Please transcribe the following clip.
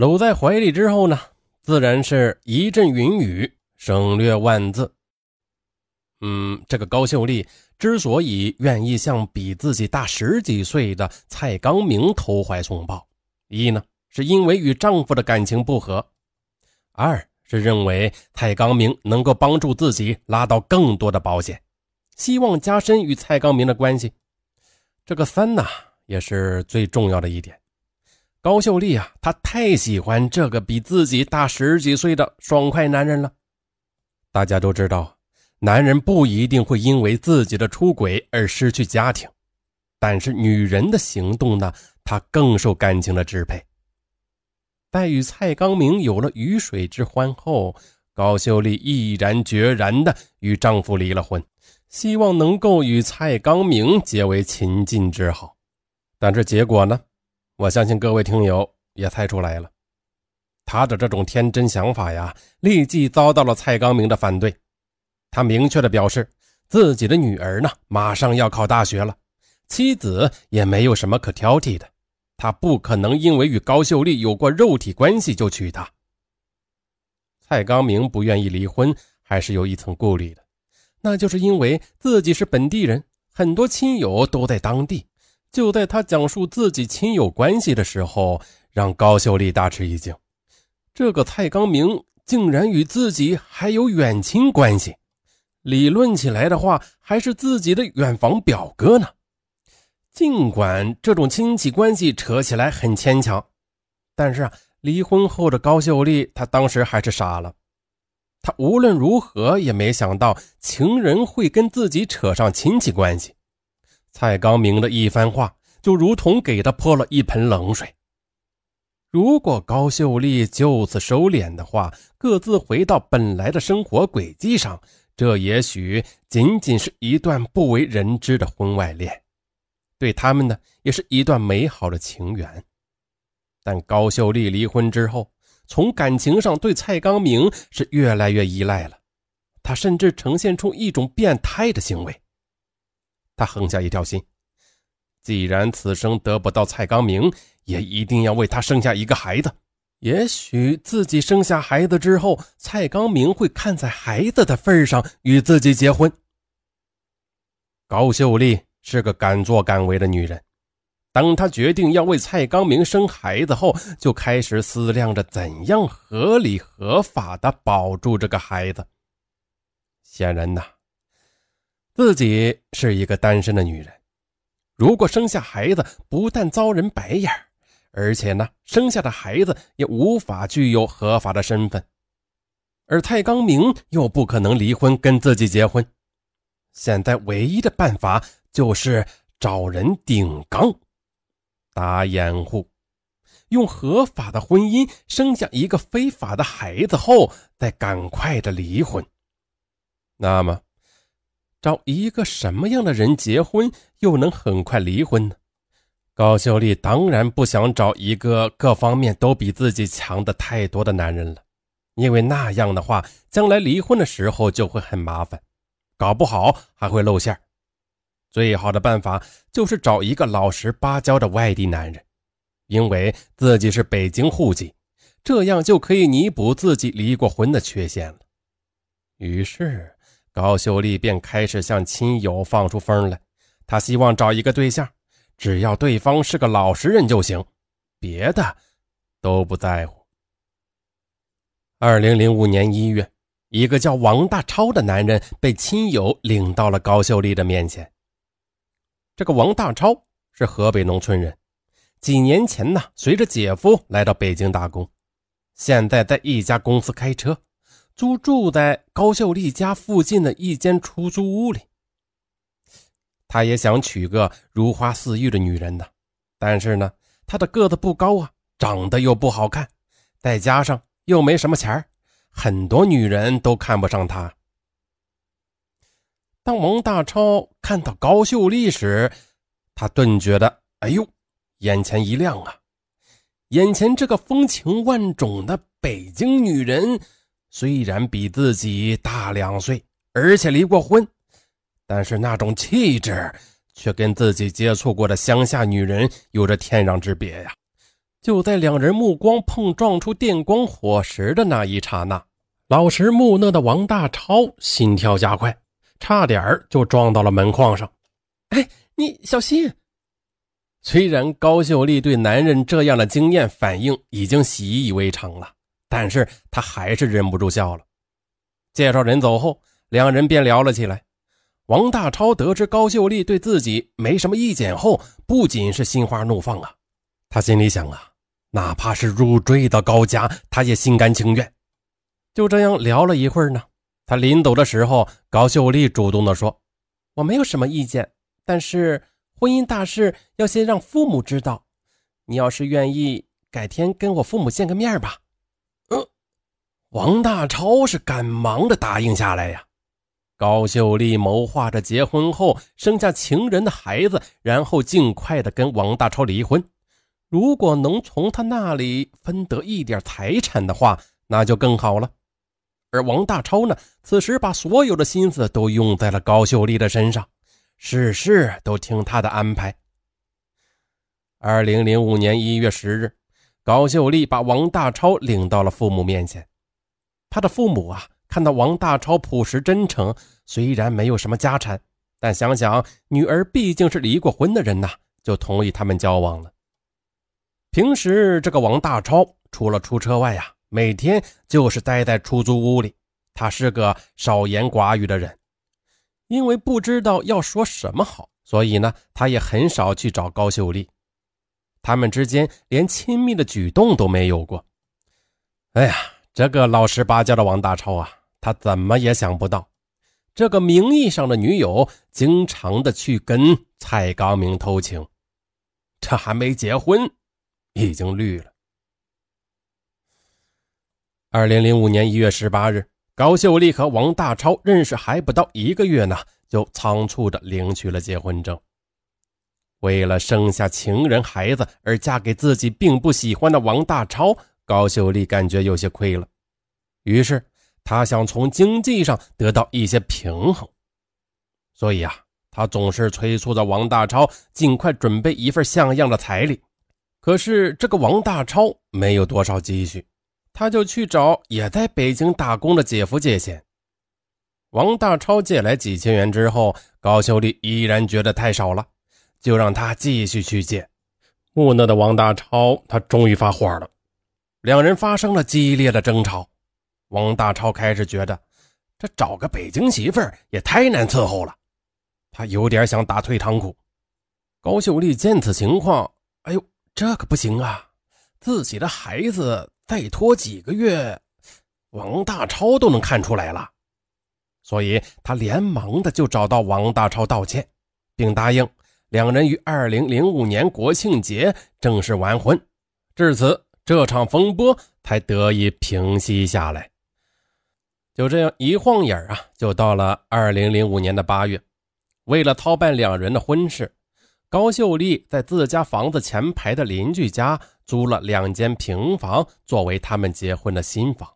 搂在怀里之后呢，自然是一阵云雨，省略万字。嗯，这个高秀丽之所以愿意向比自己大十几岁的蔡刚明投怀送抱，一呢是因为与丈夫的感情不和，二是认为蔡刚明能够帮助自己拉到更多的保险，希望加深与蔡刚明的关系。这个三呢也是最重要的一点。高秀丽啊，她太喜欢这个比自己大十几岁的爽快男人了。大家都知道。男人不一定会因为自己的出轨而失去家庭，但是女人的行动呢？她更受感情的支配。在与蔡刚明有了鱼水之欢后，高秀丽毅然决然地与丈夫离了婚，希望能够与蔡刚明结为秦晋之好。但是结果呢？我相信各位听友也猜出来了，他的这种天真想法呀，立即遭到了蔡刚明的反对。他明确的表示，自己的女儿呢，马上要考大学了，妻子也没有什么可挑剔的，他不可能因为与高秀丽有过肉体关系就娶她。蔡刚明不愿意离婚，还是有一层顾虑的，那就是因为自己是本地人，很多亲友都在当地。就在他讲述自己亲友关系的时候，让高秀丽大吃一惊，这个蔡刚明竟然与自己还有远亲关系。理论起来的话，还是自己的远房表哥呢。尽管这种亲戚关系扯起来很牵强，但是啊，离婚后的高秀丽，她当时还是傻了。她无论如何也没想到情人会跟自己扯上亲戚关系。蔡刚明的一番话，就如同给他泼了一盆冷水。如果高秀丽就此收敛的话，各自回到本来的生活轨迹上。这也许仅仅是一段不为人知的婚外恋，对他们呢，也是一段美好的情缘。但高秀丽离婚之后，从感情上对蔡刚明是越来越依赖了，她甚至呈现出一种变态的行为。他横下一条心，既然此生得不到蔡刚明，也一定要为他生下一个孩子。也许自己生下孩子之后，蔡刚明会看在孩子的份上与自己结婚。高秀丽是个敢作敢为的女人，当她决定要为蔡刚明生孩子后，就开始思量着怎样合理合法的保住这个孩子。显然呐，自己是一个单身的女人，如果生下孩子，不但遭人白眼而且呢，生下的孩子也无法具有合法的身份，而蔡刚明又不可能离婚跟自己结婚。现在唯一的办法就是找人顶缸，打掩护，用合法的婚姻生下一个非法的孩子后，再赶快的离婚。那么，找一个什么样的人结婚，又能很快离婚呢？高秀丽当然不想找一个各方面都比自己强的太多的男人了，因为那样的话，将来离婚的时候就会很麻烦，搞不好还会露馅最好的办法就是找一个老实巴交的外地男人，因为自己是北京户籍，这样就可以弥补自己离过婚的缺陷了。于是，高秀丽便开始向亲友放出风来，她希望找一个对象。只要对方是个老实人就行，别的都不在乎。二零零五年一月，一个叫王大超的男人被亲友领到了高秀丽的面前。这个王大超是河北农村人，几年前呢，随着姐夫来到北京打工，现在在一家公司开车，租住在高秀丽家附近的一间出租屋里。他也想娶个如花似玉的女人呢，但是呢，他的个子不高啊，长得又不好看，再加上又没什么钱很多女人都看不上他。当王大超看到高秀丽时，他顿觉得，哎呦，眼前一亮啊！眼前这个风情万种的北京女人，虽然比自己大两岁，而且离过婚。但是那种气质却跟自己接触过的乡下女人有着天壤之别呀！就在两人目光碰撞出电光火石的那一刹那，老实木讷的王大超心跳加快，差点就撞到了门框上。哎，你小心！虽然高秀丽对男人这样的惊艳反应已经习以为常了，但是她还是忍不住笑了。介绍人走后，两人便聊了起来。王大超得知高秀丽对自己没什么意见后，不仅是心花怒放啊，他心里想啊。哪怕是入赘到高家，他也心甘情愿。就这样聊了一会儿呢，他临走的时候，高秀丽主动的说：“我没有什么意见，但是婚姻大事要先让父母知道。你要是愿意，改天跟我父母见个面吧。”王大超是赶忙的答应下来呀。高秀丽谋划着结婚后生下情人的孩子，然后尽快的跟王大超离婚。如果能从他那里分得一点财产的话，那就更好了。而王大超呢，此时把所有的心思都用在了高秀丽的身上，事事都听他的安排。二零零五年一月十日，高秀丽把王大超领到了父母面前。他的父母啊，看到王大超朴实真诚，虽然没有什么家产，但想想女儿毕竟是离过婚的人呐，就同意他们交往了。平时这个王大超除了出车外呀，每天就是待在出租屋里。他是个少言寡语的人，因为不知道要说什么好，所以呢，他也很少去找高秀丽。他们之间连亲密的举动都没有过。哎呀，这个老实巴交的王大超啊，他怎么也想不到，这个名义上的女友经常的去跟蔡刚明偷情，这还没结婚。已经绿了。二零零五年一月十八日，高秀丽和王大超认识还不到一个月呢，就仓促的领取了结婚证。为了生下情人孩子而嫁给自己并不喜欢的王大超，高秀丽感觉有些亏了，于是她想从经济上得到一些平衡，所以啊，她总是催促着王大超尽快准备一份像样的彩礼。可是这个王大超没有多少积蓄，他就去找也在北京打工的姐夫借钱。王大超借来几千元之后，高秀丽依然觉得太少了，就让他继续去借。木讷的王大超他终于发火了，两人发生了激烈的争吵。王大超开始觉得这找个北京媳妇儿也太难伺候了，他有点想打退堂鼓。高秀丽见此情况，哎呦！这可不行啊！自己的孩子再拖几个月，王大超都能看出来了，所以他连忙的就找到王大超道歉，并答应两人于二零零五年国庆节正式完婚。至此，这场风波才得以平息下来。就这样一晃眼啊，就到了二零零五年的八月，为了操办两人的婚事。高秀丽在自家房子前排的邻居家租了两间平房，作为他们结婚的新房。